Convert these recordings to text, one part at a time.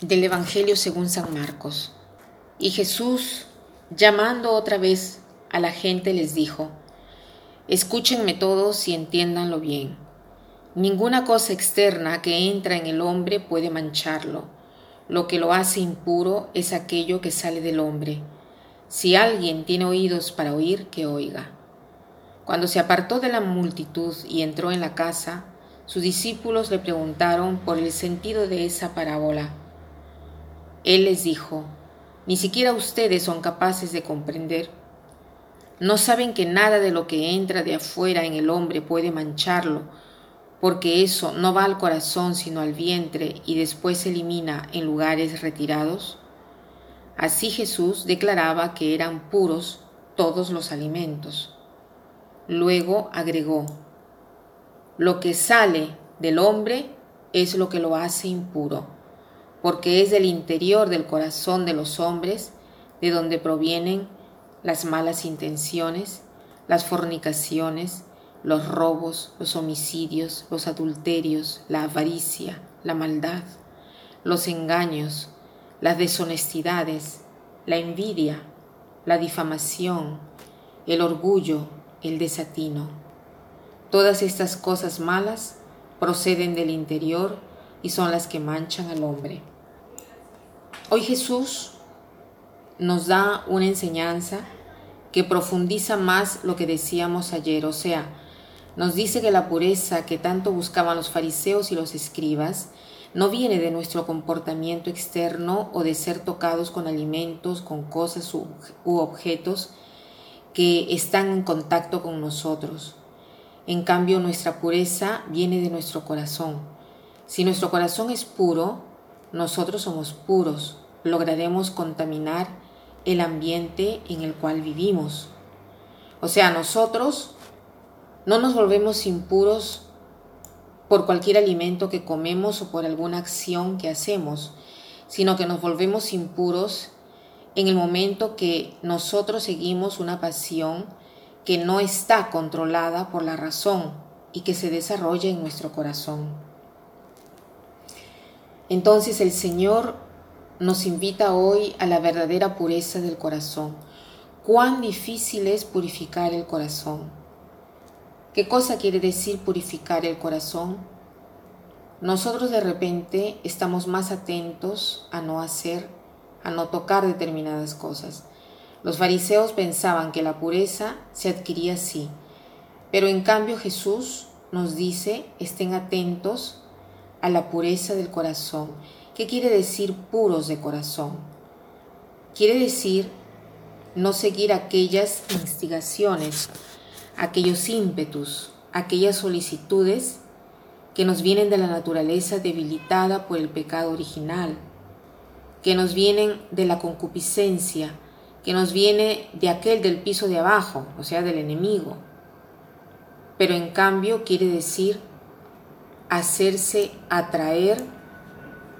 del Evangelio según San Marcos. Y Jesús, llamando otra vez a la gente, les dijo, Escúchenme todos y entiéndanlo bien. Ninguna cosa externa que entra en el hombre puede mancharlo. Lo que lo hace impuro es aquello que sale del hombre. Si alguien tiene oídos para oír, que oiga. Cuando se apartó de la multitud y entró en la casa, sus discípulos le preguntaron por el sentido de esa parábola. Él les dijo, ni siquiera ustedes son capaces de comprender. No saben que nada de lo que entra de afuera en el hombre puede mancharlo, porque eso no va al corazón sino al vientre y después se elimina en lugares retirados. Así Jesús declaraba que eran puros todos los alimentos. Luego agregó, lo que sale del hombre es lo que lo hace impuro porque es del interior del corazón de los hombres de donde provienen las malas intenciones, las fornicaciones, los robos, los homicidios, los adulterios, la avaricia, la maldad, los engaños, las deshonestidades, la envidia, la difamación, el orgullo, el desatino. Todas estas cosas malas proceden del interior y son las que manchan al hombre. Hoy Jesús nos da una enseñanza que profundiza más lo que decíamos ayer, o sea, nos dice que la pureza que tanto buscaban los fariseos y los escribas no viene de nuestro comportamiento externo o de ser tocados con alimentos, con cosas u, objetos que están en contacto con nosotros. En cambio, nuestra pureza viene de nuestro corazón si nuestro corazón es puro, nosotros somos puros, lograremos contaminar el ambiente en el cual vivimos. O sea, nosotros no nos volvemos impuros por cualquier alimento que comemos o por alguna acción que hacemos, sino que nos volvemos impuros en el momento que nosotros seguimos una pasión que no está controlada por la razón y que se desarrolla en nuestro corazón. Entonces el Señor nos invita hoy a la verdadera pureza del corazón. Cuán difícil es purificar el corazón. ¿Qué cosa quiere decir purificar el corazón? Nosotros de repente estamos más atentos a no hacer, a no tocar determinadas cosas. Los fariseos pensaban que la pureza se adquiría así, pero en cambio Jesús nos dice, estén atentos a la pureza del corazón. ¿Qué quiere decir puros de corazón? Quiere decir no seguir aquellas instigaciones, aquellos ímpetus, aquellas solicitudes que nos vienen de la naturaleza debilitada por el pecado original, que nos vienen de la concupiscencia, que nos viene de aquel del piso de abajo, o sea, del enemigo. Pero en cambio quiere decir hacerse atraer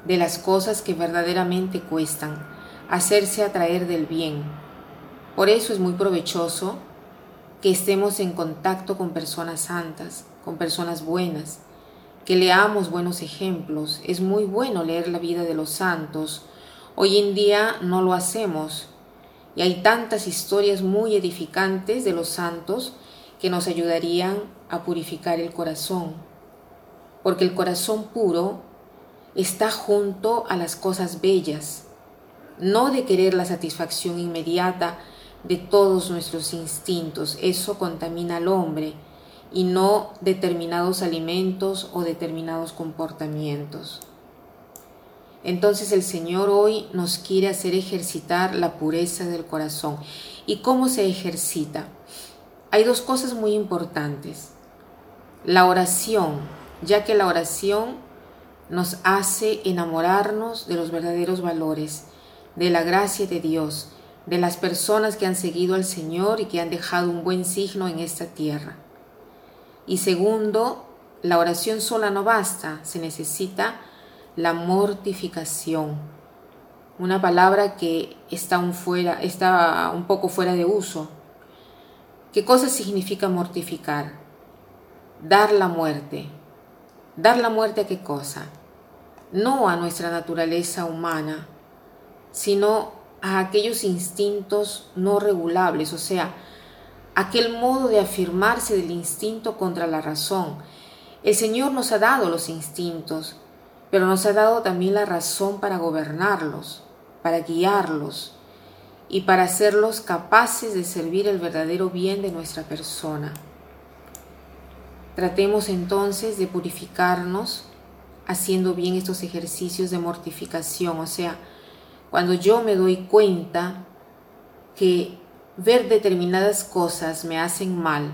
de las cosas que verdaderamente cuestan, hacerse atraer del bien. Por eso es muy provechoso que estemos en contacto con personas santas, con personas buenas, que leamos buenos ejemplos. Es muy bueno leer la vida de los santos. Hoy en día no lo hacemos y hay tantas historias muy edificantes de los santos que nos ayudarían a purificar el corazón porque el corazón puro está junto a las cosas bellas, no de querer la satisfacción inmediata de todos nuestros instintos, eso contamina al hombre, y no determinados alimentos o determinados comportamientos. Entonces el Señor hoy nos quiere hacer ejercitar la pureza del corazón. ¿Y cómo se ejercita? Hay dos cosas muy importantes. La oración ya que la oración nos hace enamorarnos de los verdaderos valores, de la gracia de Dios, de las personas que han seguido al Señor y que han dejado un buen signo en esta tierra. Y segundo, la oración sola no basta, se necesita la mortificación, una palabra que está un, está un poco fuera de uso. ¿Qué cosa significa mortificar? Dar la muerte, ¿Dar la muerte a qué cosa? no a nuestra naturaleza humana, sino a aquellos instintos no regulables, o sea, aquel modo de afirmarse del instinto contra la razón. El Señor nos ha dado los instintos, pero nos ha dado también la razón para gobernarlos, para guiarlos y para hacerlos capaces de servir el verdadero bien de nuestra persona. Tratemos entonces de purificarnos haciendo bien estos ejercicios de mortificación, o sea, cuando yo me doy cuenta que ver determinadas cosas me hacen mal,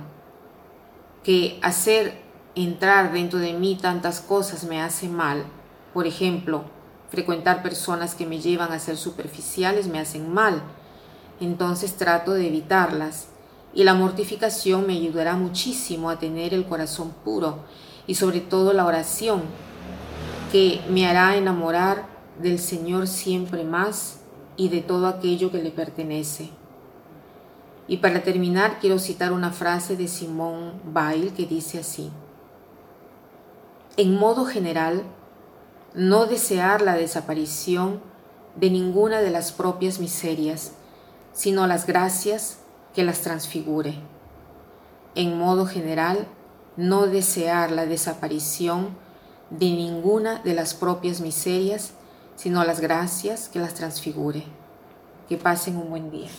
que hacer entrar dentro de mí tantas cosas me hace mal, por ejemplo, frecuentar personas que me llevan a ser superficiales me hacen mal, entonces trato de evitarlas y la mortificación me ayudará muchísimo a tener el corazón puro y sobre todo la oración que me hará enamorar del Señor siempre más y de todo aquello que le pertenece. Y para terminar quiero citar una frase de Simón Bail que dice así, en modo general, no desear la desaparición de ninguna de las propias miserias, sino las gracias que las transfigure. En modo general, no desear la desaparición de ninguna de las propias miserias, sino las gracias que las transfigure. Que pasen un buen día.